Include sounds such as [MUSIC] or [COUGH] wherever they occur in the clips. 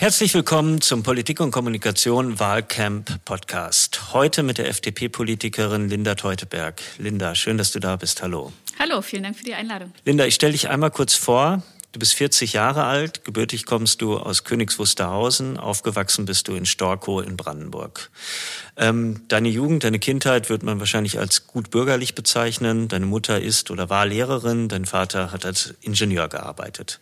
Herzlich willkommen zum Politik und Kommunikation Wahlcamp Podcast. Heute mit der FDP-Politikerin Linda Teuteberg. Linda, schön, dass du da bist. Hallo. Hallo, vielen Dank für die Einladung. Linda, ich stelle dich einmal kurz vor. Du bist 40 Jahre alt, gebürtig kommst du aus Königs Wusterhausen, aufgewachsen bist du in Storkow in Brandenburg. Ähm, deine Jugend, deine Kindheit wird man wahrscheinlich als gut bürgerlich bezeichnen. Deine Mutter ist oder war Lehrerin, dein Vater hat als Ingenieur gearbeitet.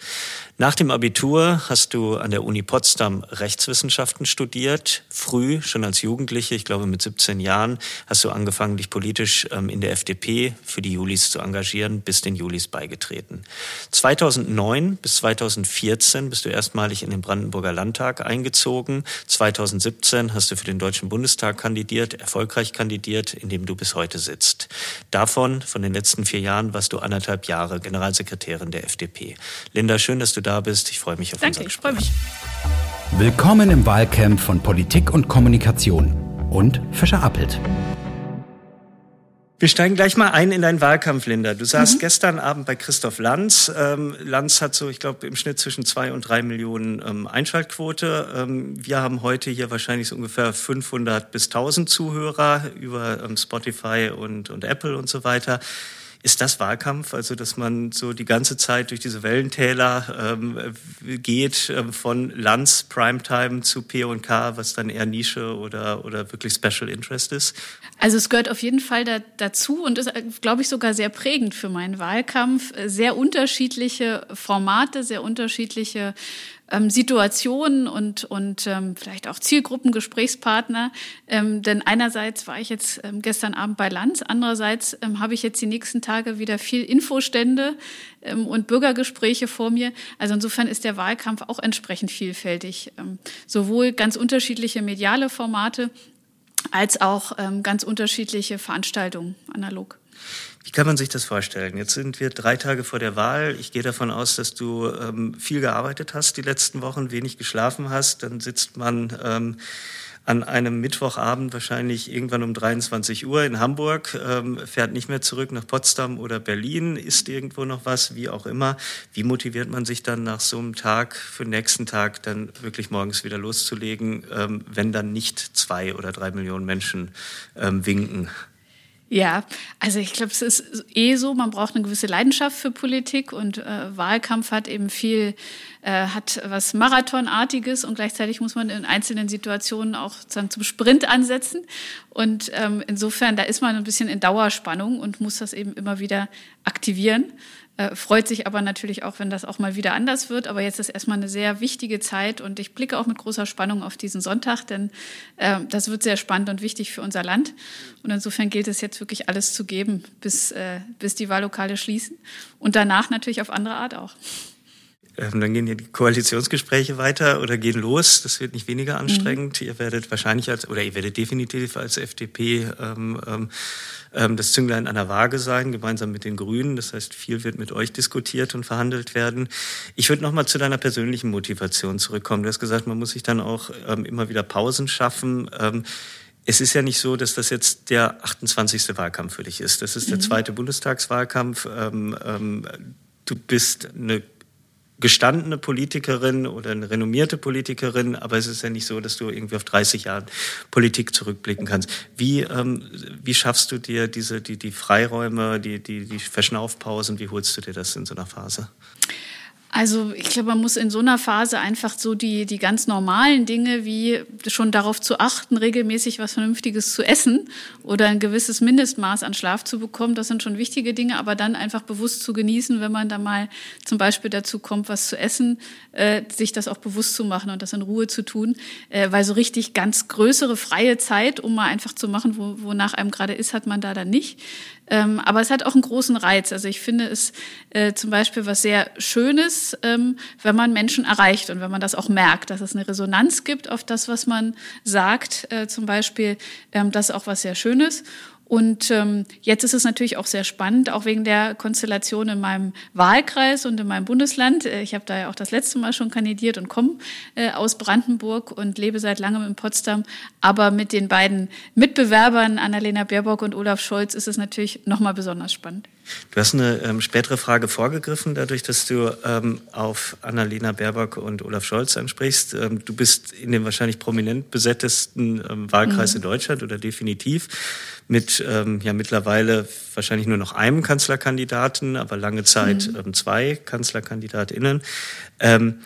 Nach dem Abitur hast du an der Uni Potsdam Rechtswissenschaften studiert. Früh, schon als Jugendliche, ich glaube mit 17 Jahren, hast du angefangen, dich politisch ähm, in der FDP für die Julis zu engagieren, bist den Julis beigetreten. 2009 bis 2014 bist du erstmalig in den Brandenburger Landtag eingezogen. 2017 hast du für den Deutschen Bundestag kandidiert, erfolgreich kandidiert, in dem du bis heute sitzt. Davon, von den letzten vier Jahren, warst du anderthalb Jahre Generalsekretärin der FDP. Linda, schön, dass du da bist. Ich freue mich auf Danke, ich freue mich. Willkommen im Wahlcamp von Politik und Kommunikation und Fischer Appelt. Wir steigen gleich mal ein in deinen Wahlkampf, Linda. Du saßt mhm. gestern Abend bei Christoph Lanz. Ähm, Lanz hat so, ich glaube, im Schnitt zwischen zwei und drei Millionen ähm, Einschaltquote. Ähm, wir haben heute hier wahrscheinlich so ungefähr 500 bis 1000 Zuhörer über ähm, Spotify und, und Apple und so weiter. Ist das Wahlkampf, also dass man so die ganze Zeit durch diese Wellentäler ähm, geht, ähm, von Lanz Primetime zu P&K, was dann eher Nische oder, oder wirklich Special Interest ist? Also es gehört auf jeden Fall da, dazu und ist, glaube ich, sogar sehr prägend für meinen Wahlkampf. Sehr unterschiedliche Formate, sehr unterschiedliche ähm, Situationen und, und ähm, vielleicht auch Zielgruppen, Gesprächspartner. Ähm, denn einerseits war ich jetzt ähm, gestern Abend bei Lanz, andererseits ähm, habe ich jetzt die nächsten Tage wieder viel Infostände ähm, und Bürgergespräche vor mir. Also insofern ist der Wahlkampf auch entsprechend vielfältig. Ähm, sowohl ganz unterschiedliche mediale Formate als auch ähm, ganz unterschiedliche Veranstaltungen analog. Wie kann man sich das vorstellen? Jetzt sind wir drei Tage vor der Wahl. Ich gehe davon aus, dass du ähm, viel gearbeitet hast die letzten Wochen, wenig geschlafen hast. Dann sitzt man ähm, an einem Mittwochabend wahrscheinlich irgendwann um 23 Uhr in Hamburg, ähm, fährt nicht mehr zurück nach Potsdam oder Berlin, isst irgendwo noch was, wie auch immer. Wie motiviert man sich dann nach so einem Tag für den nächsten Tag dann wirklich morgens wieder loszulegen, ähm, wenn dann nicht zwei oder drei Millionen Menschen ähm, winken? Ja, also ich glaube, es ist eh so, man braucht eine gewisse Leidenschaft für Politik und äh, Wahlkampf hat eben viel, äh, hat was Marathonartiges und gleichzeitig muss man in einzelnen Situationen auch dann zum Sprint ansetzen. Und ähm, insofern, da ist man ein bisschen in Dauerspannung und muss das eben immer wieder aktivieren. Äh, freut sich aber natürlich auch, wenn das auch mal wieder anders wird. Aber jetzt ist erstmal eine sehr wichtige Zeit und ich blicke auch mit großer Spannung auf diesen Sonntag, denn äh, das wird sehr spannend und wichtig für unser Land. Und insofern gilt es jetzt wirklich alles zu geben, bis, äh, bis die Wahllokale schließen und danach natürlich auf andere Art auch. Ähm, dann gehen die Koalitionsgespräche weiter oder gehen los. Das wird nicht weniger anstrengend. Mhm. Ihr werdet wahrscheinlich als, oder ihr werdet definitiv als FDP ähm, ähm, ähm, das Zünglein an der Waage sein, gemeinsam mit den Grünen. Das heißt, viel wird mit euch diskutiert und verhandelt werden. Ich würde noch mal zu deiner persönlichen Motivation zurückkommen. Du hast gesagt, man muss sich dann auch ähm, immer wieder Pausen schaffen. Ähm, es ist ja nicht so, dass das jetzt der 28. Wahlkampf für dich ist. Das ist der mhm. zweite Bundestagswahlkampf. Du bist eine gestandene Politikerin oder eine renommierte Politikerin, aber es ist ja nicht so, dass du irgendwie auf 30 Jahre Politik zurückblicken kannst. Wie, ähm, wie schaffst du dir diese, die, die Freiräume, die, die, die Verschnaufpausen, wie holst du dir das in so einer Phase? Also ich glaube, man muss in so einer Phase einfach so die, die ganz normalen Dinge wie schon darauf zu achten, regelmäßig was Vernünftiges zu essen oder ein gewisses Mindestmaß an Schlaf zu bekommen, das sind schon wichtige Dinge, aber dann einfach bewusst zu genießen, wenn man da mal zum Beispiel dazu kommt, was zu essen, äh, sich das auch bewusst zu machen und das in Ruhe zu tun, äh, weil so richtig ganz größere freie Zeit, um mal einfach zu machen, wo, wonach einem gerade ist, hat man da dann nicht. Ähm, aber es hat auch einen großen Reiz. Also ich finde es äh, zum Beispiel was sehr Schönes, ähm, wenn man Menschen erreicht und wenn man das auch merkt, dass es eine Resonanz gibt auf das, was man sagt, äh, zum Beispiel, ähm, das ist auch was sehr Schönes. Und ähm, jetzt ist es natürlich auch sehr spannend, auch wegen der Konstellation in meinem Wahlkreis und in meinem Bundesland. Äh, ich habe da ja auch das letzte Mal schon kandidiert und komme äh, aus Brandenburg und lebe seit langem in Potsdam. Aber mit den beiden Mitbewerbern, Annalena Baerbock und Olaf Scholz, ist es natürlich nochmal besonders spannend. Du hast eine ähm, spätere Frage vorgegriffen, dadurch, dass du ähm, auf Annalena Baerbock und Olaf Scholz ansprichst. Ähm, du bist in dem wahrscheinlich prominent besetztesten ähm, Wahlkreis mhm. in Deutschland oder definitiv mit ähm, ja mittlerweile wahrscheinlich nur noch einem Kanzlerkandidaten, aber lange Zeit mhm. ähm, zwei Kanzlerkandidatinnen. Ähm,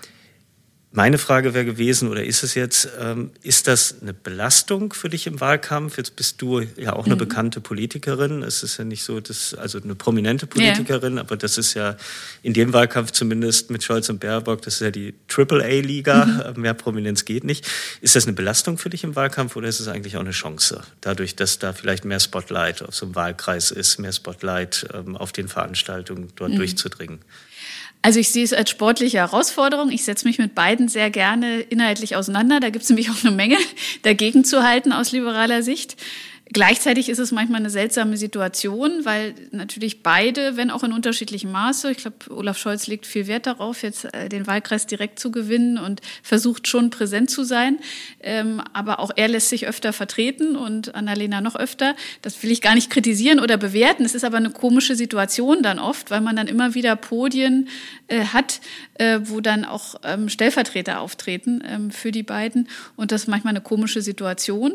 meine Frage wäre gewesen, oder ist es jetzt, ähm, ist das eine Belastung für dich im Wahlkampf? Jetzt bist du ja auch eine mhm. bekannte Politikerin. Es ist ja nicht so, dass, also eine prominente Politikerin, ja. aber das ist ja in dem Wahlkampf zumindest mit Scholz und Baerbock, das ist ja die Triple-A-Liga, mhm. Äh, mehr Prominenz geht nicht. Ist das eine Belastung für dich im Wahlkampf oder ist es eigentlich auch eine Chance? Dadurch, dass da vielleicht mehr Spotlight auf so einem Wahlkreis ist, mehr Spotlight ähm, auf den Veranstaltungen dort mhm. durchzudringen? Also ich sehe es als sportliche Herausforderung. Ich setze mich mit beiden sehr gerne inhaltlich auseinander. Da gibt es nämlich auch eine Menge [LAUGHS] dagegen zu halten aus liberaler Sicht. Gleichzeitig ist es manchmal eine seltsame Situation, weil natürlich beide, wenn auch in unterschiedlichem Maße, ich glaube, Olaf Scholz legt viel Wert darauf, jetzt äh, den Wahlkreis direkt zu gewinnen und versucht schon präsent zu sein. Ähm, aber auch er lässt sich öfter vertreten und Annalena noch öfter. Das will ich gar nicht kritisieren oder bewerten. Es ist aber eine komische Situation dann oft, weil man dann immer wieder Podien äh, hat, äh, wo dann auch ähm, Stellvertreter auftreten ähm, für die beiden. Und das ist manchmal eine komische Situation.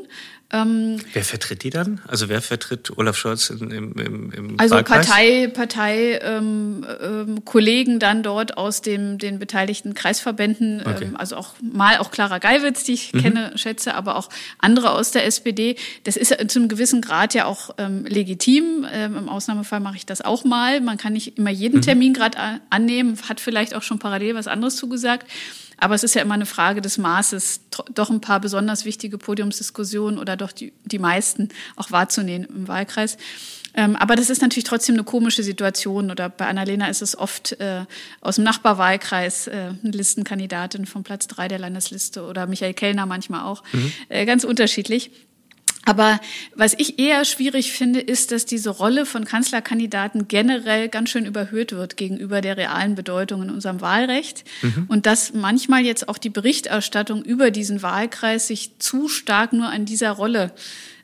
Ähm, wer vertritt die dann? Also wer vertritt Olaf Scholz im, im, im Also Wahlkreis? Partei, Partei ähm, ähm, Kollegen dann dort aus dem, den beteiligten Kreisverbänden, ähm, okay. also auch mal auch Clara Geiwitz, die ich mhm. kenne, schätze, aber auch andere aus der SPD. Das ist zu einem gewissen Grad ja auch ähm, legitim. Ähm, Im Ausnahmefall mache ich das auch mal. Man kann nicht immer jeden mhm. Termin gerade annehmen, hat vielleicht auch schon parallel was anderes zugesagt. Aber es ist ja immer eine Frage des Maßes, doch ein paar besonders wichtige Podiumsdiskussionen oder doch die, die meisten auch wahrzunehmen im Wahlkreis. Ähm, aber das ist natürlich trotzdem eine komische Situation. Oder bei Annalena ist es oft äh, aus dem Nachbarwahlkreis äh, eine Listenkandidatin vom Platz drei der Landesliste oder Michael Kellner manchmal auch. Mhm. Äh, ganz unterschiedlich. Aber was ich eher schwierig finde, ist, dass diese Rolle von Kanzlerkandidaten generell ganz schön überhöht wird gegenüber der realen Bedeutung in unserem Wahlrecht. Mhm. Und dass manchmal jetzt auch die Berichterstattung über diesen Wahlkreis sich zu stark nur an dieser Rolle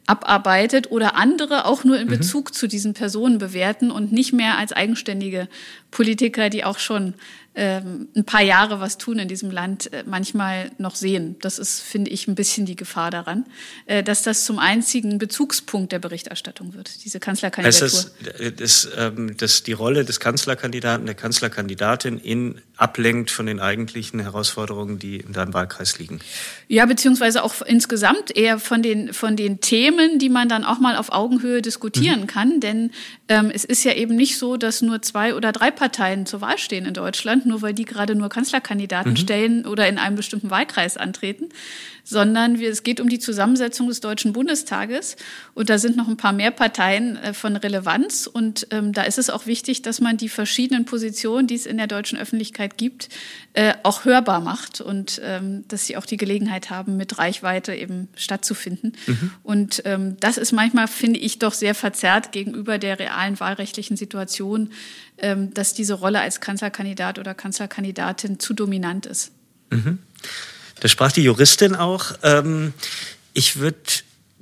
abarbeitet oder andere auch nur in mhm. Bezug mhm. zu diesen Personen bewerten und nicht mehr als eigenständige Politiker, die auch schon ähm, ein paar Jahre was tun in diesem Land, äh, manchmal noch sehen. Das ist, finde ich, ein bisschen die Gefahr daran, äh, dass das zum einzigen Bezugspunkt der Berichterstattung wird, diese Kanzlerkandidatur. Heißt das, dass, ähm, dass die Rolle des Kanzlerkandidaten, der Kanzlerkandidatin in ablenkt von den eigentlichen Herausforderungen, die in deinem Wahlkreis liegen? Ja, beziehungsweise auch insgesamt eher von den, von den Themen, die man dann auch mal auf Augenhöhe diskutieren mhm. kann. Denn ähm, es ist ja eben nicht so, dass nur zwei oder drei Parteien zur Wahl stehen in Deutschland, nur weil die gerade nur Kanzlerkandidaten mhm. stellen oder in einem bestimmten Wahlkreis antreten, sondern wir, es geht um die Zusammensetzung des Deutschen Bundestages und da sind noch ein paar mehr Parteien äh, von Relevanz und ähm, da ist es auch wichtig, dass man die verschiedenen Positionen, die es in der deutschen Öffentlichkeit gibt, äh, auch hörbar macht und ähm, dass sie auch die Gelegenheit haben, mit Reichweite eben stattzufinden. Mhm. Und ähm, das ist manchmal, finde ich, doch sehr verzerrt gegenüber der realen wahlrechtlichen Situation, ähm, dass diese Rolle als Kanzlerkandidat oder Kanzlerkandidatin zu dominant ist. Mhm. Da sprach die Juristin auch. Ähm, ich würde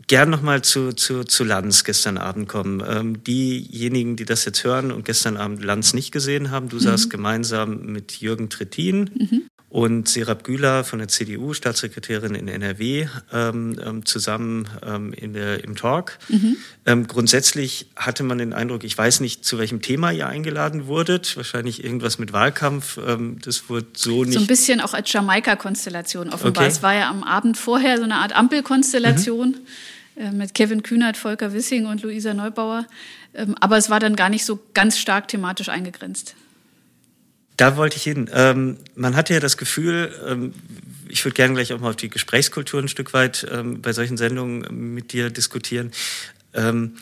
gern nochmal zu, zu, zu Lanz gestern Abend kommen. Ähm, diejenigen, die das jetzt hören und gestern Abend Lanz nicht gesehen haben, du mhm. saßt gemeinsam mit Jürgen Trittin mhm und Serap Güler von der CDU, Staatssekretärin in NRW, ähm, ähm, zusammen ähm, in der, im Talk. Mhm. Ähm, grundsätzlich hatte man den Eindruck, ich weiß nicht, zu welchem Thema ihr eingeladen wurdet, wahrscheinlich irgendwas mit Wahlkampf. Ähm, das wurde so nicht. So ein bisschen auch als Jamaika-Konstellation offenbar. Okay. Es war ja am Abend vorher so eine Art Ampelkonstellation. Mhm. Äh, mit Kevin Kühnert, Volker Wissing und Luisa Neubauer. Ähm, aber es war dann gar nicht so ganz stark thematisch eingegrenzt. Da wollte ich hin. Ähm, man hatte ja das Gefühl, ähm, ich würde gerne gleich auch mal auf die Gesprächskultur ein Stück weit ähm, bei solchen Sendungen mit dir diskutieren, ähm,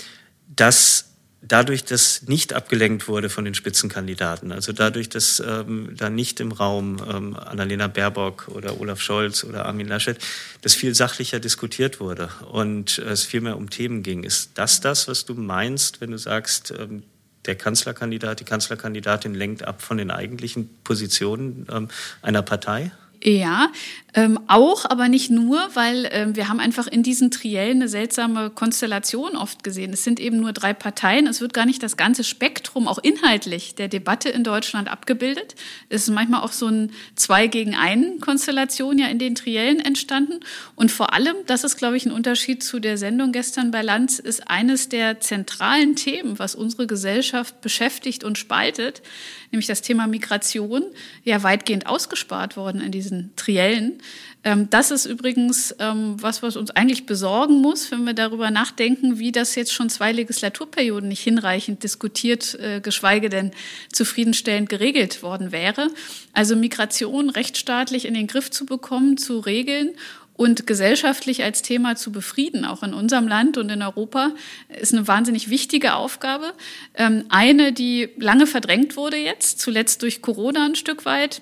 dass dadurch, dass nicht abgelenkt wurde von den Spitzenkandidaten, also dadurch, dass ähm, da nicht im Raum ähm, Annalena Baerbock oder Olaf Scholz oder Armin Laschet, dass viel sachlicher diskutiert wurde und es viel mehr um Themen ging. Ist das das, was du meinst, wenn du sagst, ähm, der Kanzlerkandidat, die Kanzlerkandidatin lenkt ab von den eigentlichen Positionen ähm, einer Partei? Ja, ähm, auch, aber nicht nur, weil ähm, wir haben einfach in diesen Triellen eine seltsame Konstellation oft gesehen. Es sind eben nur drei Parteien. Es wird gar nicht das ganze Spektrum, auch inhaltlich, der Debatte in Deutschland abgebildet. Es ist manchmal auch so ein Zwei gegen einen Konstellation ja in den Triellen entstanden. Und vor allem, das ist, glaube ich, ein Unterschied zu der Sendung gestern bei Lanz, ist eines der zentralen Themen, was unsere Gesellschaft beschäftigt und spaltet, nämlich das Thema Migration, ja weitgehend ausgespart worden in diesen Triellen. Ähm, das ist übrigens ähm, was, was uns eigentlich besorgen muss, wenn wir darüber nachdenken, wie das jetzt schon zwei Legislaturperioden nicht hinreichend diskutiert, äh, geschweige denn zufriedenstellend geregelt worden wäre. Also Migration rechtsstaatlich in den Griff zu bekommen, zu regeln und gesellschaftlich als Thema zu befrieden, auch in unserem Land und in Europa, ist eine wahnsinnig wichtige Aufgabe. Ähm, eine, die lange verdrängt wurde jetzt, zuletzt durch Corona ein Stück weit.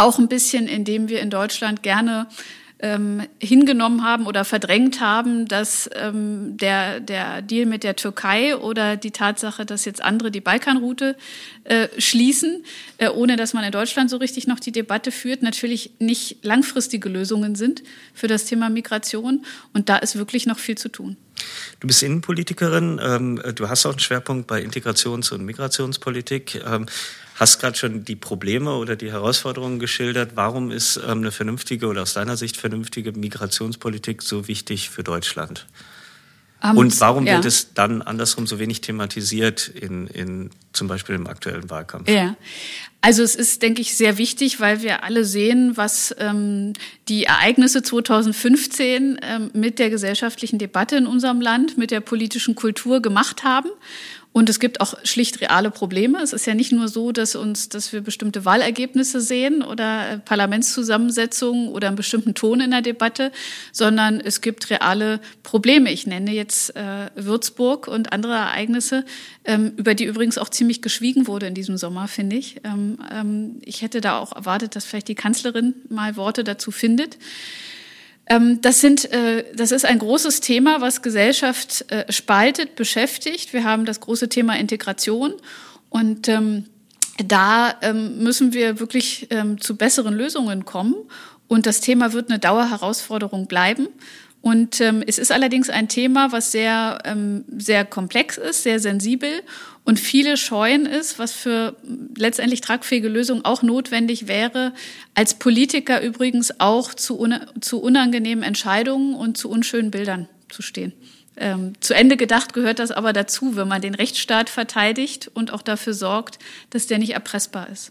Auch ein bisschen, indem wir in Deutschland gerne ähm, hingenommen haben oder verdrängt haben, dass ähm, der, der Deal mit der Türkei oder die Tatsache, dass jetzt andere die Balkanroute äh, schließen, äh, ohne dass man in Deutschland so richtig noch die Debatte führt, natürlich nicht langfristige Lösungen sind für das Thema Migration. Und da ist wirklich noch viel zu tun. Du bist Innenpolitikerin, ähm, du hast auch einen Schwerpunkt bei Integrations- und Migrationspolitik. Ähm, hast gerade schon die Probleme oder die Herausforderungen geschildert. Warum ist ähm, eine vernünftige oder aus deiner Sicht vernünftige Migrationspolitik so wichtig für Deutschland? Um, Und warum ja. wird es dann andersrum so wenig thematisiert in, in zum Beispiel im aktuellen Wahlkampf? Ja, also es ist, denke ich, sehr wichtig, weil wir alle sehen, was ähm, die Ereignisse 2015 ähm, mit der gesellschaftlichen Debatte in unserem Land, mit der politischen Kultur gemacht haben. Und es gibt auch schlicht reale Probleme. Es ist ja nicht nur so, dass uns, dass wir bestimmte Wahlergebnisse sehen oder äh, Parlamentszusammensetzungen oder einen bestimmten Ton in der Debatte, sondern es gibt reale Probleme. Ich nenne jetzt äh, Würzburg und andere Ereignisse, ähm, über die übrigens auch ziemlich geschwiegen wurde in diesem Sommer, finde ich. Ähm, ähm, ich hätte da auch erwartet, dass vielleicht die Kanzlerin mal Worte dazu findet. Ähm, das, sind, äh, das ist ein großes Thema, was Gesellschaft äh, spaltet, beschäftigt. Wir haben das große Thema Integration und ähm, da ähm, müssen wir wirklich zu besseren Lösungen kommen. Und das Thema wird eine Dauerherausforderung bleiben. Und ähm, es ist allerdings ein Thema, was sehr, ähm, sehr komplex ist, sehr sensibel und viele scheuen ist, was für letztendlich tragfähige Lösungen auch notwendig wäre, als Politiker übrigens auch zu, un zu unangenehmen Entscheidungen und zu unschönen Bildern zu stehen. Ähm, zu Ende gedacht gehört das aber dazu, wenn man den Rechtsstaat verteidigt und auch dafür sorgt, dass der nicht erpressbar ist.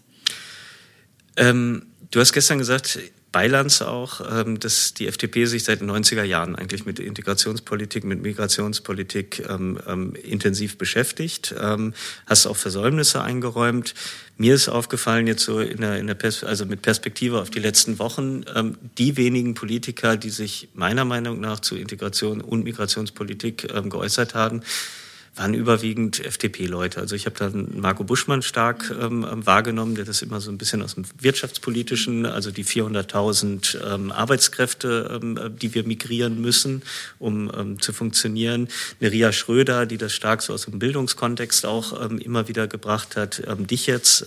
Ähm, du hast gestern gesagt, Beilands auch, ähm, dass die FDP sich seit den 90er Jahren eigentlich mit Integrationspolitik, mit Migrationspolitik ähm, ähm, intensiv beschäftigt. Ähm, hast auch Versäumnisse eingeräumt. Mir ist aufgefallen jetzt so in der, in der Pers also mit Perspektive auf die letzten Wochen, ähm, die wenigen Politiker, die sich meiner Meinung nach zu Integration und Migrationspolitik ähm, geäußert haben, waren überwiegend FDP-Leute. Also ich habe dann Marco Buschmann stark ähm, wahrgenommen, der das immer so ein bisschen aus dem wirtschaftspolitischen, also die 400.000 ähm, Arbeitskräfte, ähm, die wir migrieren müssen, um ähm, zu funktionieren. Eine Ria Schröder, die das stark so aus dem Bildungskontext auch ähm, immer wieder gebracht hat. Ähm, dich jetzt,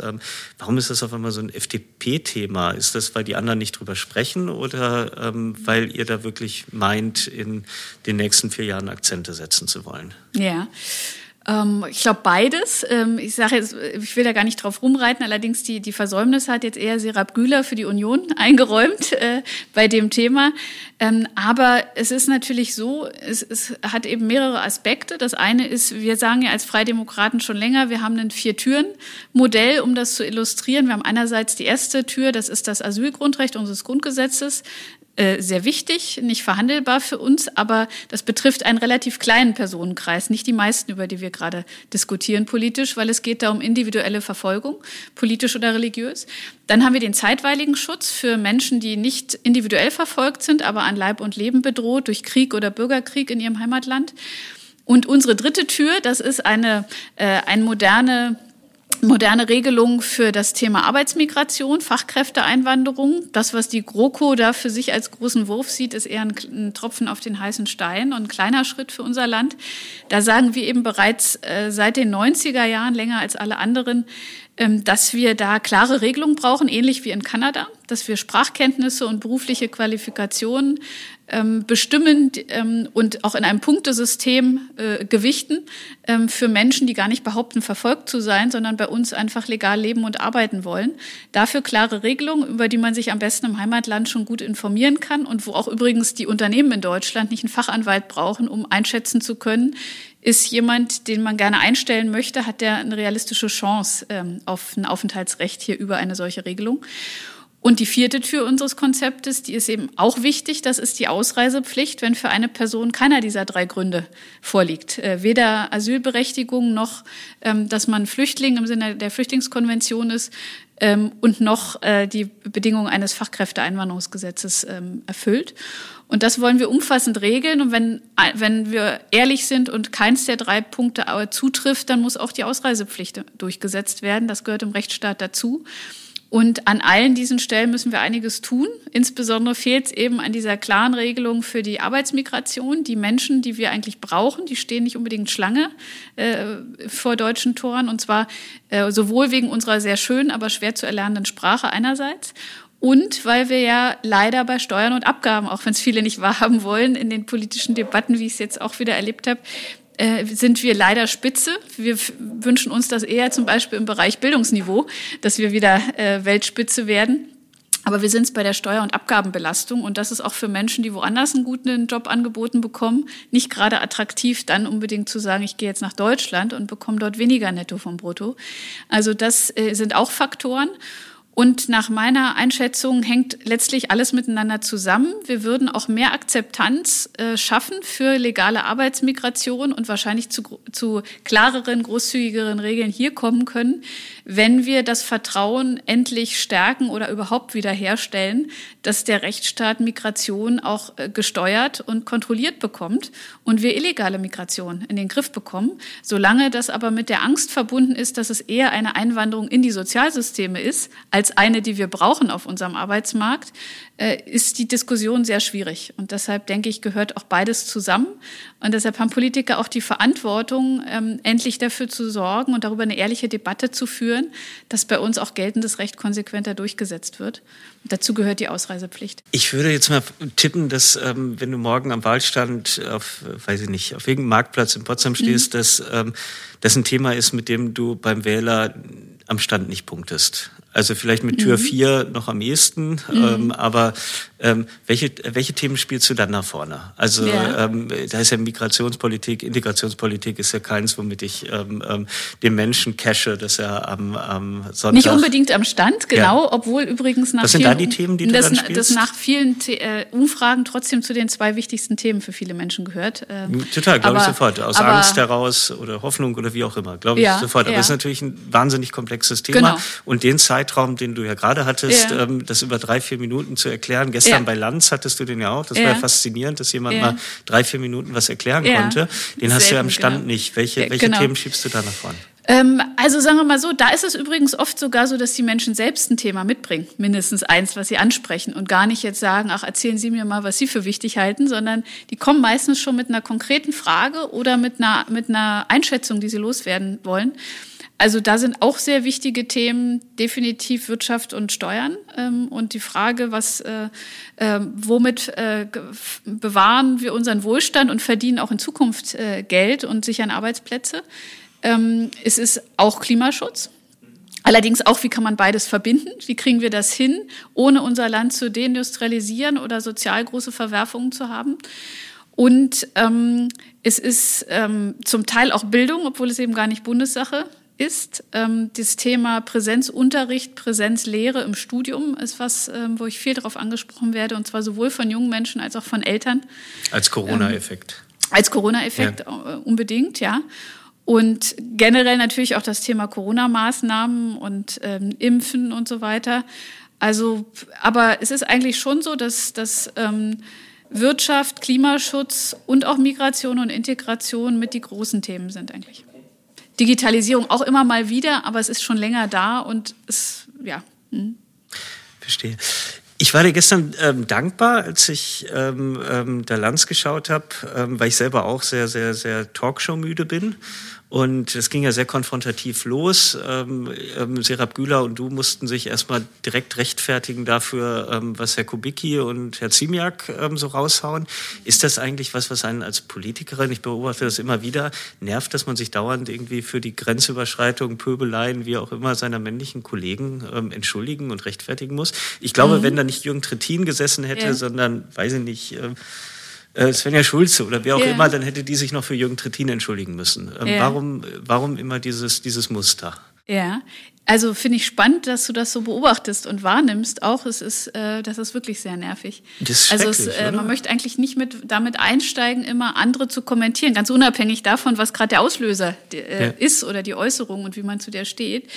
warum ist das auf einmal so ein FDP-Thema? Ist das, weil die anderen nicht drüber sprechen oder weil ihr da wirklich meint, in den nächsten vier Jahren Akzente setzen zu wollen? Ja. Ähm, ich glaube beides. Ähm, ich sage jetzt, ich will da gar nicht drauf rumreiten, allerdings die, die Versäumnis hat jetzt eher Serap Güler für die Union [LAUGHS] eingeräumt äh, bei dem Thema. Ähm, aber es ist natürlich so, es, es hat eben mehrere Aspekte. Das eine ist, wir sagen ja als Freidemokraten schon länger, wir haben ein Vier-Türen-Modell, um das zu illustrieren. Wir haben einerseits die erste Tür, das ist das Asylgrundrecht unseres Grundgesetzes. Äh, sehr wichtig, nicht verhandelbar für uns, aber das betrifft einen relativ kleinen Personenkreis, nicht die meisten, über die wir gerade diskutieren politisch, weil es geht da um individuelle Verfolgung, politisch oder religiös. Dann haben wir den zeitweiligen Schutz für Menschen, die nicht individuell verfolgt sind, aber an Leib und Leben bedroht durch Krieg oder Bürgerkrieg in ihrem Heimatland. Und unsere dritte Tür, das ist eine, äh, eine moderne moderne Regelung für das Thema Arbeitsmigration, Fachkräfteeinwanderung. Das, was die GroKo da für sich als großen Wurf sieht, ist eher ein, ein Tropfen auf den heißen Stein und ein kleiner Schritt für unser Land. Da sagen wir eben bereits äh, seit den 90er Jahren, länger als alle anderen, ähm, dass wir da klare Regelungen brauchen, ähnlich wie in Kanada, dass wir Sprachkenntnisse und berufliche Qualifikationen ähm, bestimmen ähm, und auch in einem Punktesystem äh, gewichten ähm, für Menschen, die gar nicht behaupten, verfolgt zu sein, sondern bei uns einfach legal leben und arbeiten wollen. Dafür klare Regelungen, über die man sich am besten im Heimatland schon gut informieren kann und wo auch übrigens die Unternehmen in Deutschland nicht einen Fachanwalt brauchen, um einschätzen zu können, ist jemand, den man gerne einstellen möchte, hat der eine realistische Chance ähm, auf ein Aufenthaltsrecht hier über eine solche Regelung. Und die vierte Tür unseres Konzeptes, die ist eben auch wichtig, das ist die Ausreisepflicht, wenn für eine Person keiner dieser drei Gründe vorliegt. Äh, weder Asylberechtigung noch, ähm, dass man Flüchtling im Sinne der Flüchtlingskonvention ist ähm, und noch äh, die Bedingungen eines Fachkräfteeinwanderungsgesetzes ähm, erfüllt. Und das wollen wir umfassend regeln. Und wenn, wenn wir ehrlich sind und keins der drei Punkte zutrifft, dann muss auch die Ausreisepflicht durchgesetzt werden. Das gehört im Rechtsstaat dazu. Und an allen diesen Stellen müssen wir einiges tun. Insbesondere fehlt es eben an dieser klaren Regelung für die Arbeitsmigration. Die Menschen, die wir eigentlich brauchen, die stehen nicht unbedingt Schlange äh, vor deutschen Toren. Und zwar äh, sowohl wegen unserer sehr schönen, aber schwer zu erlernenden Sprache einerseits und weil wir ja leider bei Steuern und Abgaben, auch wenn es viele nicht wahrhaben wollen, in den politischen Debatten, wie ich es jetzt auch wieder erlebt habe, äh, sind wir leider Spitze. Wir wünschen uns das eher zum Beispiel im Bereich Bildungsniveau, dass wir wieder äh, Weltspitze werden. Aber wir sind es bei der Steuer- und Abgabenbelastung und das ist auch für Menschen, die woanders einen guten Job angeboten bekommen, nicht gerade attraktiv, dann unbedingt zu sagen, ich gehe jetzt nach Deutschland und bekomme dort weniger Netto vom Brutto. Also das äh, sind auch Faktoren. Und nach meiner Einschätzung hängt letztlich alles miteinander zusammen. Wir würden auch mehr Akzeptanz äh, schaffen für legale Arbeitsmigration und wahrscheinlich zu, zu klareren, großzügigeren Regeln hier kommen können, wenn wir das Vertrauen endlich stärken oder überhaupt wiederherstellen, dass der Rechtsstaat Migration auch äh, gesteuert und kontrolliert bekommt und wir illegale Migration in den Griff bekommen. Solange das aber mit der Angst verbunden ist, dass es eher eine Einwanderung in die Sozialsysteme ist, als eine, die wir brauchen auf unserem Arbeitsmarkt, äh, ist die Diskussion sehr schwierig. Und deshalb denke ich, gehört auch beides zusammen. Und deshalb haben Politiker auch die Verantwortung, ähm, endlich dafür zu sorgen und darüber eine ehrliche Debatte zu führen, dass bei uns auch geltendes Recht konsequenter durchgesetzt wird. Und dazu gehört die Ausreisepflicht. Ich würde jetzt mal tippen, dass ähm, wenn du morgen am Wahlstand auf, weiß ich nicht, auf irgendeinem Marktplatz in Potsdam stehst, mhm. dass ähm, das ein Thema ist, mit dem du beim Wähler am Stand nicht punktest. Also vielleicht mit Tür 4 mhm. noch am ehesten, mhm. ähm, aber ähm, welche, welche Themen spielst du dann nach vorne? Also ja. ähm, da ist ja Migrationspolitik, Integrationspolitik ist ja keins, womit ich ähm, ähm, den Menschen cache, dass er am, am Sonntag... Nicht unbedingt am Stand, genau, ja. obwohl übrigens nach Was sind da die Themen, die du das, dann spielst? Das nach vielen äh, Umfragen trotzdem zu den zwei wichtigsten Themen für viele Menschen gehört. Ähm, Total, glaube ich sofort. Aus aber, Angst heraus oder Hoffnung oder wie auch immer, glaube ich ja, sofort. Aber es ist natürlich ein wahnsinnig komplexes Thema. Genau. Und den Zeitraum, den du ja gerade hattest, ähm, das über drei, vier Minuten zu erklären, gestern ja. bei Lanz hattest du den ja auch. Das ja. war ja faszinierend, dass jemand ja. mal drei, vier Minuten was erklären konnte. Den Sehr hast du ja am Stand genau. nicht. Welche, welche genau. Themen schiebst du da nach vorne? Ähm, also sagen wir mal so, da ist es übrigens oft sogar so, dass die Menschen selbst ein Thema mitbringen, mindestens eins, was sie ansprechen und gar nicht jetzt sagen, ach, erzählen Sie mir mal, was Sie für wichtig halten, sondern die kommen meistens schon mit einer konkreten Frage oder mit einer, mit einer Einschätzung, die sie loswerden wollen. Also da sind auch sehr wichtige Themen, definitiv Wirtschaft und Steuern ähm, und die Frage, was, äh, äh, womit äh, bewahren wir unseren Wohlstand und verdienen auch in Zukunft äh, Geld und sichern Arbeitsplätze. Ähm, es ist auch Klimaschutz. Allerdings auch, wie kann man beides verbinden? Wie kriegen wir das hin, ohne unser Land zu deindustrialisieren oder sozial große Verwerfungen zu haben? Und ähm, es ist ähm, zum Teil auch Bildung, obwohl es eben gar nicht Bundessache ist. Ähm, das Thema Präsenzunterricht, Präsenzlehre im Studium ist was, ähm, wo ich viel darauf angesprochen werde, und zwar sowohl von jungen Menschen als auch von Eltern. Als Corona-Effekt. Ähm, als Corona-Effekt ja. Äh, unbedingt, ja. Und generell natürlich auch das Thema Corona-Maßnahmen und ähm, Impfen und so weiter. Also, aber es ist eigentlich schon so, dass, dass ähm, Wirtschaft, Klimaschutz und auch Migration und Integration mit die großen Themen sind eigentlich. Digitalisierung auch immer mal wieder, aber es ist schon länger da und es, ja. Hm. Verstehe. Ich war dir gestern ähm, dankbar, als ich ähm, ähm, da Lanz geschaut habe, ähm, weil ich selber auch sehr, sehr, sehr Talkshow-müde bin. Und es ging ja sehr konfrontativ los. Ähm, ähm, Serap Güler und du mussten sich erstmal direkt rechtfertigen dafür, ähm, was Herr Kubicki und Herr Ziemiak ähm, so raushauen. Ist das eigentlich was, was einen als Politikerin, ich beobachte das immer wieder, nervt, dass man sich dauernd irgendwie für die Grenzüberschreitung, Pöbeleien, wie auch immer, seiner männlichen Kollegen ähm, entschuldigen und rechtfertigen muss? Ich glaube, mhm. wenn da nicht Jürgen Trittin gesessen hätte, ja. sondern, weiß ich nicht, äh, Svenja Schulze oder wer auch yeah. immer, dann hätte die sich noch für Jürgen Trittin entschuldigen müssen. Ähm, yeah. Warum, warum immer dieses, dieses Muster? Ja, also finde ich spannend, dass du das so beobachtest und wahrnimmst. Auch es ist, äh, das ist wirklich sehr nervig. Das ist also es, äh, man möchte eigentlich nicht mit damit einsteigen, immer andere zu kommentieren, ganz unabhängig davon, was gerade der Auslöser äh, ja. ist oder die Äußerung und wie man zu der steht.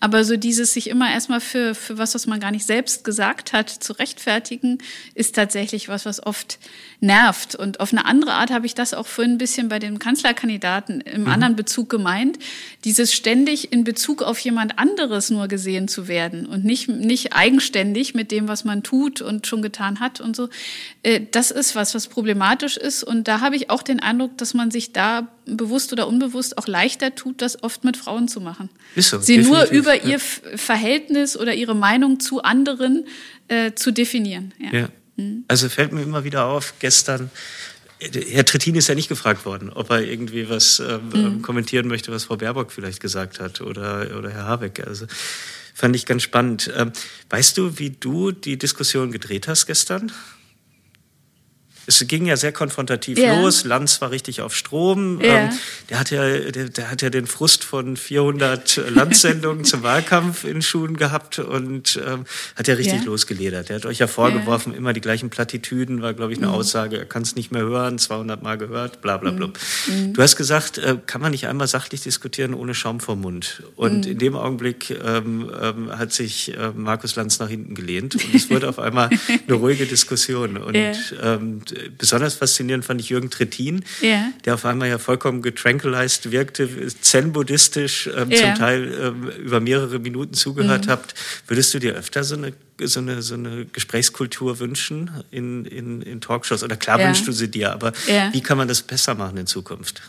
Aber so dieses sich immer erstmal für für was, was man gar nicht selbst gesagt hat, zu rechtfertigen, ist tatsächlich was, was oft nervt. Und auf eine andere Art habe ich das auch vorhin ein bisschen bei den Kanzlerkandidaten im mhm. anderen Bezug gemeint. Dieses ständig in Bezug auf jemand anderes nur gesehen zu werden und nicht, nicht eigenständig mit dem, was man tut und schon getan hat und so. Äh, das ist was, was problematisch ist. Und da habe ich auch den Eindruck, dass man sich da bewusst oder unbewusst auch leichter tut, das oft mit Frauen zu machen. Ist so, Sie nur über ihr Verhältnis oder ihre Meinung zu anderen äh, zu definieren. Ja. ja. Mhm. Also fällt mir immer wieder auf, gestern, Herr Trittin ist ja nicht gefragt worden, ob er irgendwie was ähm, mhm. Kommentieren möchte, was Frau Baerbock vielleicht gesagt hat oder, oder Herr Habeck. Also fand ich ganz spannend. Ähm, weißt du, wie du die Diskussion gedreht hast gestern? Es ging ja sehr konfrontativ yeah. los. Lanz war richtig auf Strom. Yeah. Ähm, der, hat ja, der, der, hat ja den Frust von 400 Landsendungen zum Wahlkampf in Schuhen gehabt und ähm, hat ja richtig yeah. losgeledert. Er hat euch ja vorgeworfen, immer die gleichen Plattitüden, war, glaube ich, eine mhm. Aussage, er kann es nicht mehr hören, 200 Mal gehört, bla bla bla. Mhm. mhm. Du hast gesagt, äh, kann man nicht einmal sachlich diskutieren ohne Schaum vor Mund. Und mhm. in dem Augenblick ähm, ähm, hat sich äh, Markus Lanz nach hinten gelehnt und es wurde auf einmal [LAUGHS] eine ruhige Diskussion. Und besonders faszinierend fand ich Jürgen Trittin, yeah. der auf einmal ja vollkommen getranquilized wirkte, zen-buddhistisch, ähm, yeah. zum Teil ähm, über mehrere Minuten zugehört mhm. habt. Würdest du dir öfter so eine, so eine, so eine Gesprächskultur wünschen in, in, in Talkshows? Oder klar ja. wünschst du sie dir, aber wie kann man das besser machen in Zukunft?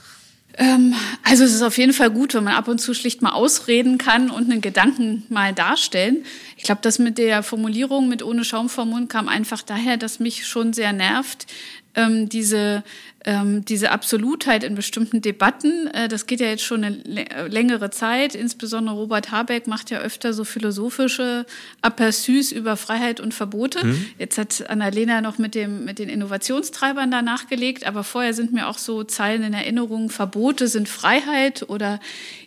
Ähm, also es ist auf jeden Fall gut, wenn man ab und zu schlicht mal ausreden kann und einen Gedanken mal darstellen. Ich glaube, das mit der Formulierung mit ohne Schaum vor Mund kam einfach daher, dass mich schon sehr nervt, ähm, diese, ähm, diese Absolutheit in bestimmten Debatten. Äh, das geht ja jetzt schon eine längere Zeit. Insbesondere Robert Habeck macht ja öfter so philosophische Aperçus über Freiheit und Verbote. Mhm. Jetzt hat Annalena noch mit, dem, mit den Innovationstreibern da nachgelegt, aber vorher sind mir auch so Zeilen in Erinnerung, Verbote sind Freiheit oder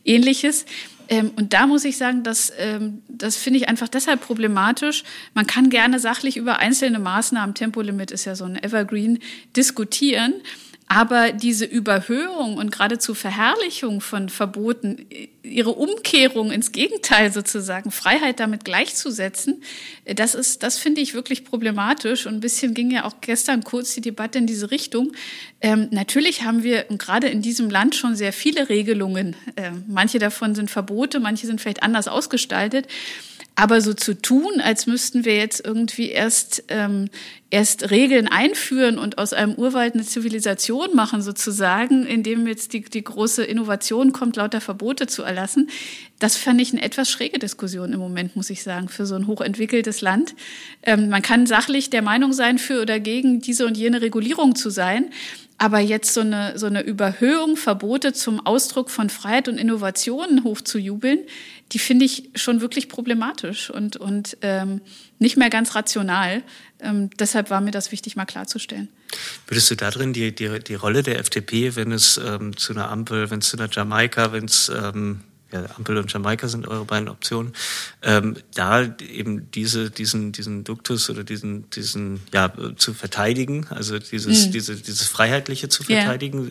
ähnliches. Ähm, und da muss ich sagen, dass, ähm, das finde ich einfach deshalb problematisch. Man kann gerne sachlich über einzelne Maßnahmen, Tempolimit ist ja so ein Evergreen, diskutieren. Aber diese Überhöhung und geradezu Verherrlichung von Verboten, ihre Umkehrung ins Gegenteil sozusagen, Freiheit damit gleichzusetzen, das ist, das finde ich wirklich problematisch. Und ein bisschen ging ja auch gestern kurz die Debatte in diese Richtung. Ähm, natürlich haben wir gerade in diesem Land schon sehr viele Regelungen. Ähm, manche davon sind Verbote, manche sind vielleicht anders ausgestaltet. Aber so zu tun, als müssten wir jetzt irgendwie erst, ähm, erst Regeln einführen und aus einem Urwald eine Zivilisation machen, sozusagen, indem jetzt die, die große Innovation kommt, lauter Verbote zu erlassen, das fand ich eine etwas schräge Diskussion im Moment, muss ich sagen, für so ein hochentwickeltes Land. Ähm, man kann sachlich der Meinung sein, für oder gegen diese und jene Regulierung zu sein. Aber jetzt so eine, so eine Überhöhung, Verbote zum Ausdruck von Freiheit und Innovationen hochzujubeln, die finde ich schon wirklich problematisch und, und ähm, nicht mehr ganz rational. Ähm, deshalb war mir das wichtig, mal klarzustellen. Würdest du da drin die, die, die Rolle der FDP, wenn es ähm, zu einer Ampel, wenn es zu einer Jamaika, wenn es ähm, ja, Ampel und Jamaika sind eure beiden Optionen, ähm, da eben diese, diesen, diesen Duktus oder diesen, diesen, ja, zu verteidigen, also dieses, mhm. diese, dieses Freiheitliche zu verteidigen.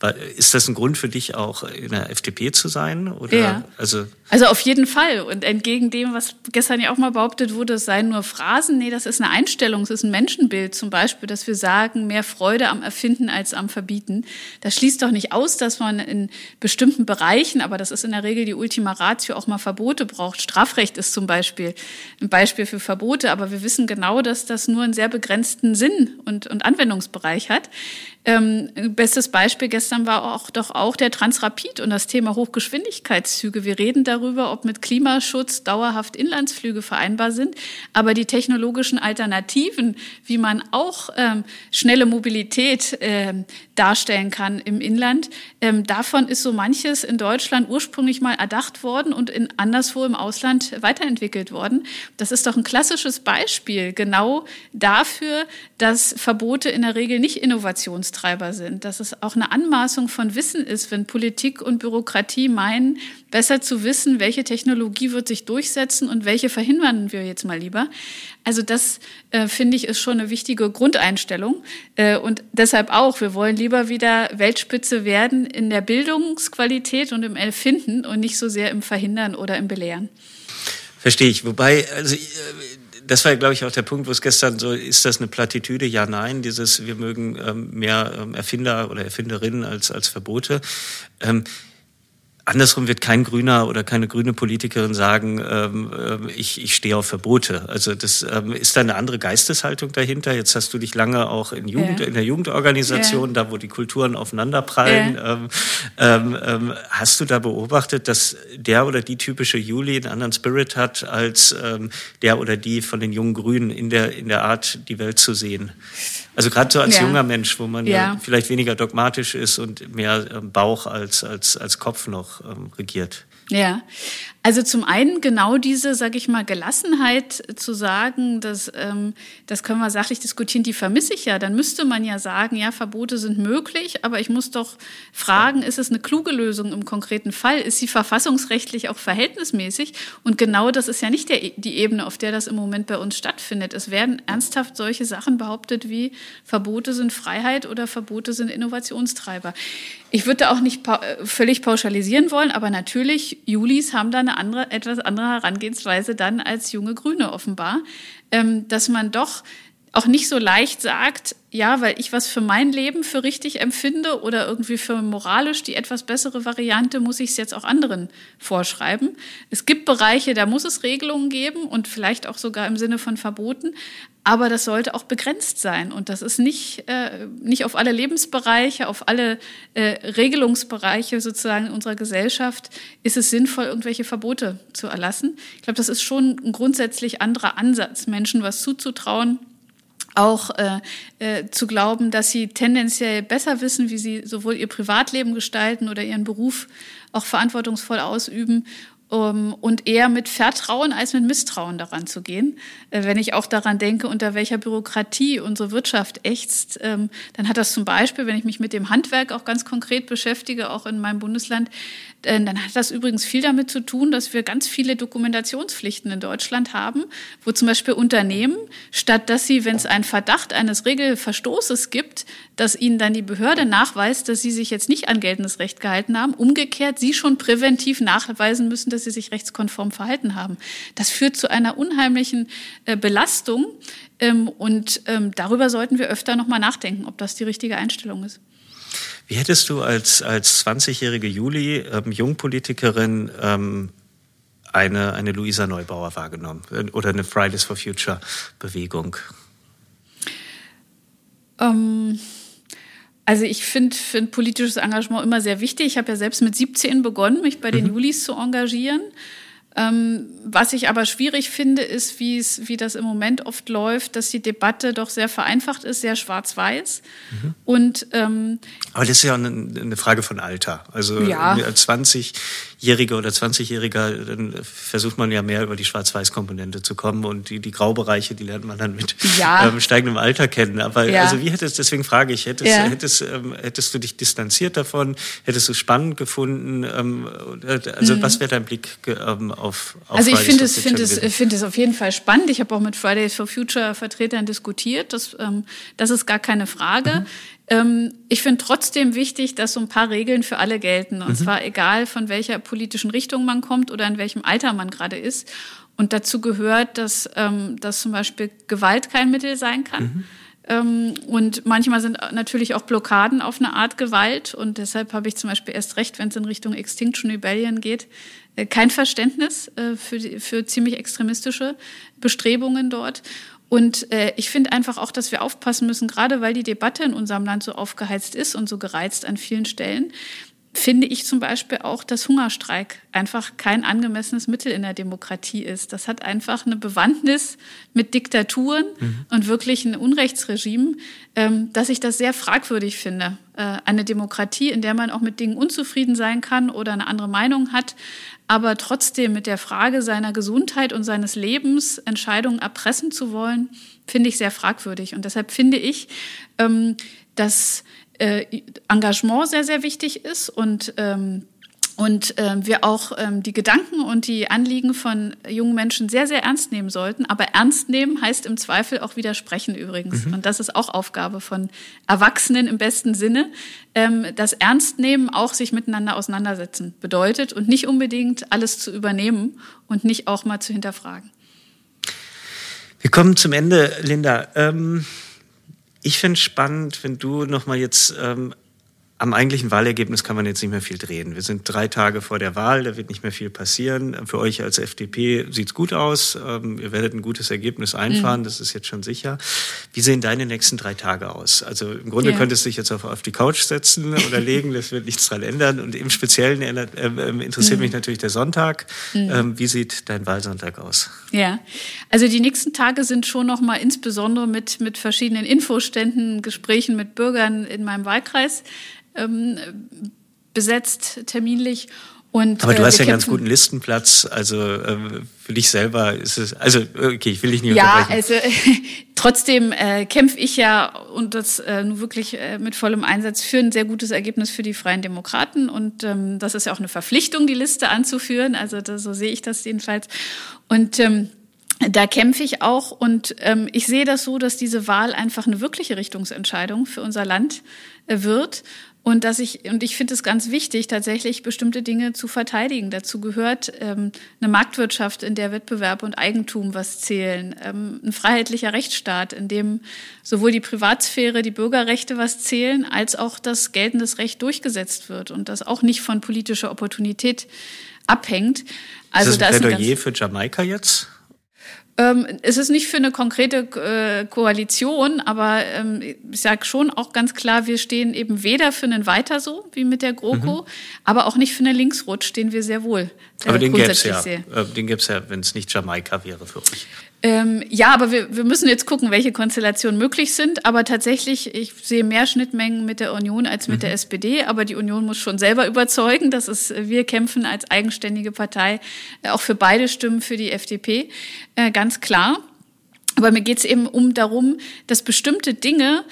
Ja. Äh, ist das ein Grund für dich auch in der FDP zu sein? Oder, ja. also, also auf jeden Fall. Und entgegen dem, was gestern ja auch mal behauptet wurde, es seien nur Phrasen, nee, das ist eine Einstellung, es ist ein Menschenbild zum Beispiel, dass wir sagen, mehr Freude am Erfinden als am Verbieten. Das schließt doch nicht aus, dass man in bestimmten Bereichen, aber das ist in der Regel die Ultima Ratio, auch mal Verbote braucht. Strafrecht ist zum Beispiel ein Beispiel für Verbote, aber wir wissen genau, dass das nur einen sehr begrenzten Sinn und, und Anwendungsbereich hat. Ähm, bestes Beispiel gestern war auch doch auch der Transrapid und das Thema Hochgeschwindigkeitszüge. Wir reden darüber, ob mit Klimaschutz dauerhaft Inlandsflüge vereinbar sind, aber die technologischen Alternativen, wie man auch ähm, schnelle Mobilität ähm, darstellen kann im Inland, ähm, davon ist so manches in Deutschland ursprünglich mal erdacht worden und in anderswo im Ausland weiterentwickelt worden. Das ist doch ein klassisches Beispiel genau dafür, dass Verbote in der Regel nicht innovations Antriebstreiber sind, dass es auch eine Anmaßung von Wissen ist, wenn Politik und Bürokratie meinen, besser zu wissen, welche Technologie wird sich durchsetzen und welche verhindern wir jetzt mal lieber. Also das äh, finde ich ist schon eine wichtige Grundeinstellung äh, und deshalb auch, wir wollen lieber wieder Weltspitze werden in der Bildungsqualität und im Erfinden und nicht so sehr im Verhindern oder im Belehren. Verstehe ich. Wobei, also äh, das war, glaube ich, auch der Punkt, wo es gestern so, ist das eine Plattitüde? Ja, nein, dieses, wir mögen ähm, mehr ähm, Erfinder oder Erfinderinnen als, als Verbote. Ähm, Andersrum wird kein Grüner oder keine grüne Politikerin sagen, ähm, äh, ich, ich stehe auf Verbote. Also das ähm, ist da eine andere Geisteshaltung dahinter. Jetzt hast du dich lange auch in, Jugend, ja. in der Jugendorganisation, ja. da wo die Kulturen aufeinanderprallen. Ja. Ähm, ähm, ähm, hast du da beobachtet, dass der oder die typische Juli einen anderen Spirit hat als ähm, der oder die von den jungen Grünen in der, in der Art, die Welt zu sehen? Also gerade so als junger Mensch, wo man ja. vielleicht weniger dogmatisch ist und mehr Bauch als, als, als Kopf noch ähm, regiert. Ja, also zum einen genau diese, sage ich mal, Gelassenheit zu sagen, dass ähm, das können wir sachlich diskutieren, die vermisse ich ja. Dann müsste man ja sagen, ja, Verbote sind möglich, aber ich muss doch fragen, ist es eine kluge Lösung im konkreten Fall? Ist sie verfassungsrechtlich auch verhältnismäßig? Und genau das ist ja nicht der, die Ebene, auf der das im Moment bei uns stattfindet. Es werden ernsthaft solche Sachen behauptet wie Verbote sind Freiheit oder Verbote sind Innovationstreiber. Ich würde da auch nicht pa völlig pauschalisieren wollen, aber natürlich, Julis haben da eine andere, etwas andere Herangehensweise dann als junge Grüne offenbar, ähm, dass man doch auch nicht so leicht sagt, ja, weil ich was für mein Leben für richtig empfinde oder irgendwie für moralisch die etwas bessere Variante, muss ich es jetzt auch anderen vorschreiben. Es gibt Bereiche, da muss es Regelungen geben und vielleicht auch sogar im Sinne von Verboten, aber das sollte auch begrenzt sein und das ist nicht, äh, nicht auf alle Lebensbereiche, auf alle äh, Regelungsbereiche sozusagen in unserer Gesellschaft ist es sinnvoll, irgendwelche Verbote zu erlassen. Ich glaube, das ist schon ein grundsätzlich anderer Ansatz, Menschen was zuzutrauen auch äh, äh, zu glauben, dass sie tendenziell besser wissen, wie sie sowohl ihr Privatleben gestalten oder ihren Beruf auch verantwortungsvoll ausüben um, und eher mit Vertrauen als mit Misstrauen daran zu gehen. Äh, wenn ich auch daran denke, unter welcher Bürokratie unsere Wirtschaft ächzt, ähm, dann hat das zum Beispiel, wenn ich mich mit dem Handwerk auch ganz konkret beschäftige, auch in meinem Bundesland, äh, dann hat das übrigens viel damit zu tun, dass wir ganz viele Dokumentationspflichten in Deutschland haben, wo zum Beispiel Unternehmen, statt dass sie, wenn es einen Verdacht eines Regelverstoßes gibt, dass ihnen dann die Behörde nachweist, dass sie sich jetzt nicht an geltendes Recht gehalten haben, umgekehrt sie schon präventiv nachweisen müssen, dass sie sich rechtskonform verhalten haben. Das führt zu einer unheimlichen äh, Belastung ähm, und ähm, darüber sollten wir öfter nochmal nachdenken, ob das die richtige Einstellung ist. Wie hättest du als, als 20-jährige Juli, ähm, Jungpolitikerin, ähm, eine, eine Luisa Neubauer wahrgenommen oder eine Fridays for Future Bewegung? Ähm, also ich finde find politisches Engagement immer sehr wichtig. Ich habe ja selbst mit 17 begonnen, mich bei den mhm. Julis zu engagieren. Ähm, was ich aber schwierig finde, ist, wie es, wie das im Moment oft läuft, dass die Debatte doch sehr vereinfacht ist, sehr schwarz-weiß. Mhm. Und ähm, aber das ist ja eine, eine, Frage von Alter. Also ja. als 20 Jähriger oder 20-Jähriger, dann versucht man ja mehr über die Schwarz-Weiß-Komponente zu kommen und die, die Graubereiche, die lernt man dann mit ja. [LAUGHS] ähm, steigendem Alter kennen. Aber ja. also wie hättest, deswegen frage ich, hättest, ja. hättest, ähm, hättest du dich distanziert davon? Hättest du es spannend gefunden? Ähm, also mhm. was wäre dein Blick ähm, auf, auf Also ich finde es, finde es, finde es auf jeden Fall spannend. Ich habe auch mit Fridays for Future Vertretern diskutiert. Das, ähm, das ist gar keine Frage. Mhm. Ähm, ich finde trotzdem wichtig, dass so ein paar Regeln für alle gelten. Und mhm. zwar egal, von welcher politischen Richtung man kommt oder in welchem Alter man gerade ist. Und dazu gehört, dass, ähm, dass zum Beispiel Gewalt kein Mittel sein kann. Mhm. Ähm, und manchmal sind natürlich auch Blockaden auf eine Art Gewalt. Und deshalb habe ich zum Beispiel erst recht, wenn es in Richtung Extinction Rebellion geht, äh, kein Verständnis äh, für, für ziemlich extremistische Bestrebungen dort. Und äh, ich finde einfach auch, dass wir aufpassen müssen, gerade weil die Debatte in unserem Land so aufgeheizt ist und so gereizt an vielen Stellen, finde ich zum Beispiel auch, dass Hungerstreik einfach kein angemessenes Mittel in der Demokratie ist. Das hat einfach eine Bewandtnis mit Diktaturen mhm. und wirklich ein Unrechtsregime, ähm, dass ich das sehr fragwürdig finde. Äh, eine Demokratie, in der man auch mit Dingen unzufrieden sein kann oder eine andere Meinung hat, aber trotzdem mit der Frage seiner Gesundheit und seines Lebens Entscheidungen erpressen zu wollen, finde ich sehr fragwürdig. Und deshalb finde ich, ähm, dass äh, Engagement sehr, sehr wichtig ist und ähm, und ähm, wir auch ähm, die Gedanken und die Anliegen von jungen Menschen sehr, sehr ernst nehmen sollten. Aber ernst nehmen heißt im Zweifel auch widersprechen übrigens. Mhm. Und das ist auch Aufgabe von Erwachsenen im besten Sinne. Ähm, das Ernstnehmen auch sich miteinander auseinandersetzen bedeutet und nicht unbedingt alles zu übernehmen und nicht auch mal zu hinterfragen. Wir kommen zum Ende, Linda. Ähm, ich finde spannend, wenn du nochmal jetzt ähm, am eigentlichen Wahlergebnis kann man jetzt nicht mehr viel drehen. Wir sind drei Tage vor der Wahl, da wird nicht mehr viel passieren. Für euch als FDP sieht's gut aus. Ähm, ihr werdet ein gutes Ergebnis einfahren, mhm. das ist jetzt schon sicher. Wie sehen deine nächsten drei Tage aus? Also im Grunde ja. könntest du dich jetzt auf, auf die Couch setzen [LAUGHS] oder legen, das wird nichts dran ändern. Und im Speziellen äh, äh, interessiert mhm. mich natürlich der Sonntag. Mhm. Ähm, wie sieht dein Wahlsonntag aus? Ja, also die nächsten Tage sind schon noch mal insbesondere mit, mit verschiedenen Infoständen, Gesprächen mit Bürgern in meinem Wahlkreis ähm, besetzt terminlich. Und, Aber du äh, hast ja einen ganz guten Listenplatz, also äh, für dich selber ist es, also okay, ich will dich nicht ja, unterbrechen. Ja, also [LAUGHS] trotzdem äh, kämpfe ich ja und das äh, nur wirklich äh, mit vollem Einsatz für ein sehr gutes Ergebnis für die Freien Demokraten. Und ähm, das ist ja auch eine Verpflichtung, die Liste anzuführen, also das, so sehe ich das jedenfalls. Und ähm, da kämpfe ich auch. Und ähm, ich sehe das so, dass diese Wahl einfach eine wirkliche Richtungsentscheidung für unser Land äh, wird und dass ich, und ich finde es ganz wichtig, tatsächlich bestimmte Dinge zu verteidigen. Dazu gehört ähm, eine Marktwirtschaft, in der Wettbewerb und Eigentum was zählen, ähm, ein freiheitlicher Rechtsstaat, in dem sowohl die Privatsphäre, die Bürgerrechte was zählen, als auch das geltendes Recht durchgesetzt wird und das auch nicht von politischer Opportunität abhängt. Also ist das ein Plädoyer für Jamaika jetzt? Ähm, es ist nicht für eine konkrete äh, Koalition, aber ähm, ich sage schon auch ganz klar, wir stehen eben weder für einen Weiter so wie mit der GroKo, mhm. aber auch nicht für einen Linksrutsch, den wir sehr wohl äh, aber den gäbe es ja, äh, den gäbe es ja, wenn es nicht Jamaika wäre für euch. Ähm, ja, aber wir, wir müssen jetzt gucken, welche Konstellationen möglich sind. Aber tatsächlich, ich sehe mehr Schnittmengen mit der Union als mit mhm. der SPD. Aber die Union muss schon selber überzeugen, dass es, wir kämpfen als eigenständige Partei äh, auch für beide Stimmen für die FDP. Äh, ganz klar. Aber mir geht es eben um darum, dass bestimmte Dinge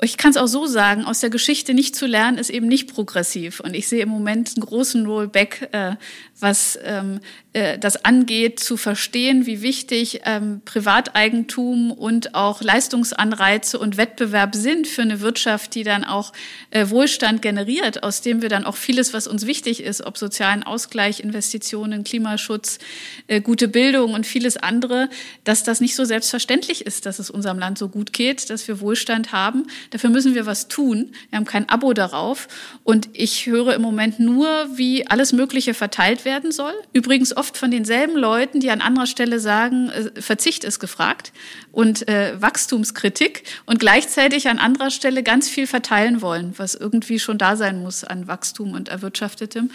ich kann es auch so sagen, aus der Geschichte nicht zu lernen, ist eben nicht progressiv. Und ich sehe im Moment einen großen Rollback, äh, was ähm, äh, das angeht, zu verstehen, wie wichtig ähm, Privateigentum und auch Leistungsanreize und Wettbewerb sind für eine Wirtschaft, die dann auch äh, Wohlstand generiert, aus dem wir dann auch vieles, was uns wichtig ist, ob sozialen Ausgleich, Investitionen, Klimaschutz, äh, gute Bildung und vieles andere, dass das nicht so selbstverständlich ist, dass es unserem Land so gut geht, dass wir Wohlstand haben. Dafür müssen wir was tun. Wir haben kein Abo darauf. Und ich höre im Moment nur, wie alles Mögliche verteilt werden soll. Übrigens oft von denselben Leuten, die an anderer Stelle sagen, äh, Verzicht ist gefragt und äh, Wachstumskritik und gleichzeitig an anderer Stelle ganz viel verteilen wollen, was irgendwie schon da sein muss an Wachstum und Erwirtschaftetem.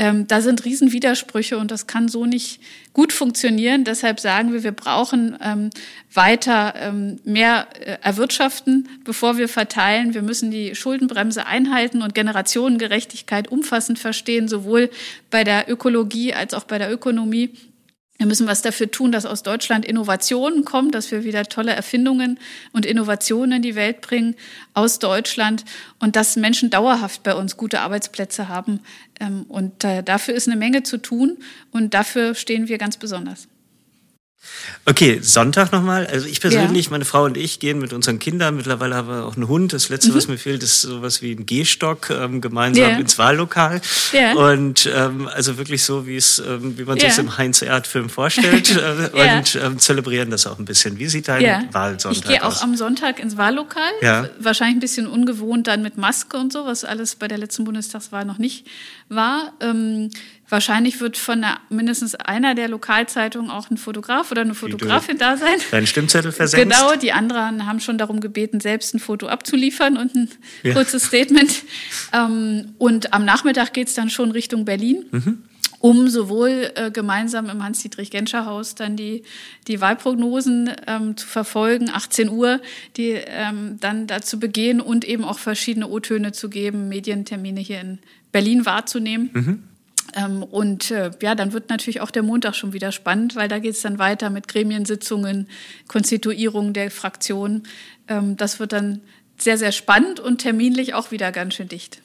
Ähm, da sind Riesenwidersprüche und das kann so nicht gut funktionieren. Deshalb sagen wir, wir brauchen ähm, weiter ähm, mehr äh, erwirtschaften, bevor wir verteilen. Wir müssen die Schuldenbremse einhalten und Generationengerechtigkeit umfassend verstehen, sowohl bei der Ökologie als auch bei der Ökonomie. Wir müssen was dafür tun, dass aus Deutschland Innovationen kommen, dass wir wieder tolle Erfindungen und Innovationen in die Welt bringen aus Deutschland und dass Menschen dauerhaft bei uns gute Arbeitsplätze haben. Ähm, und äh, dafür ist eine Menge zu tun und dafür stehen wir ganz besonders. Okay, Sonntag nochmal. Also ich persönlich, ja. meine Frau und ich gehen mit unseren Kindern. Mittlerweile haben wir auch einen Hund. Das Letzte, mhm. was mir fehlt, ist sowas wie ein Gehstock ähm, gemeinsam ja. ins Wahllokal. Ja. Und ähm, also wirklich so, wie es, ähm, wie man sich im Heinz-Erd-Film vorstellt. [LAUGHS] äh, und ähm, zelebrieren das auch ein bisschen. Wie sieht dein. Wahlsonntag Ich gehe auch am Sonntag ins Wahllokal. Wahrscheinlich ein bisschen ungewohnt dann mit Maske und so, was alles bei der letzten Bundestagswahl noch nicht war. Ähm, Wahrscheinlich wird von der, mindestens einer der Lokalzeitungen auch ein Fotograf oder eine Fotografin da sein. Deinen Stimmzettel versenkt. Genau, die anderen haben schon darum gebeten, selbst ein Foto abzuliefern und ein ja. kurzes Statement. Ähm, und am Nachmittag geht's dann schon Richtung Berlin. Mhm um sowohl äh, gemeinsam im Hans-Dietrich-Genscher-Haus dann die, die Wahlprognosen ähm, zu verfolgen, 18 Uhr, die ähm, dann dazu begehen und eben auch verschiedene O-Töne zu geben, Medientermine hier in Berlin wahrzunehmen. Mhm. Ähm, und äh, ja, dann wird natürlich auch der Montag schon wieder spannend, weil da geht es dann weiter mit Gremiensitzungen, Konstituierung der Fraktion. Ähm, das wird dann sehr, sehr spannend und terminlich auch wieder ganz schön dicht.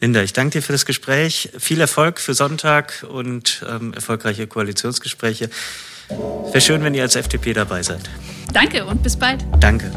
Linda, ich danke dir für das Gespräch. Viel Erfolg für Sonntag und ähm, erfolgreiche Koalitionsgespräche. Wäre schön, wenn ihr als FDP dabei seid. Danke und bis bald. Danke.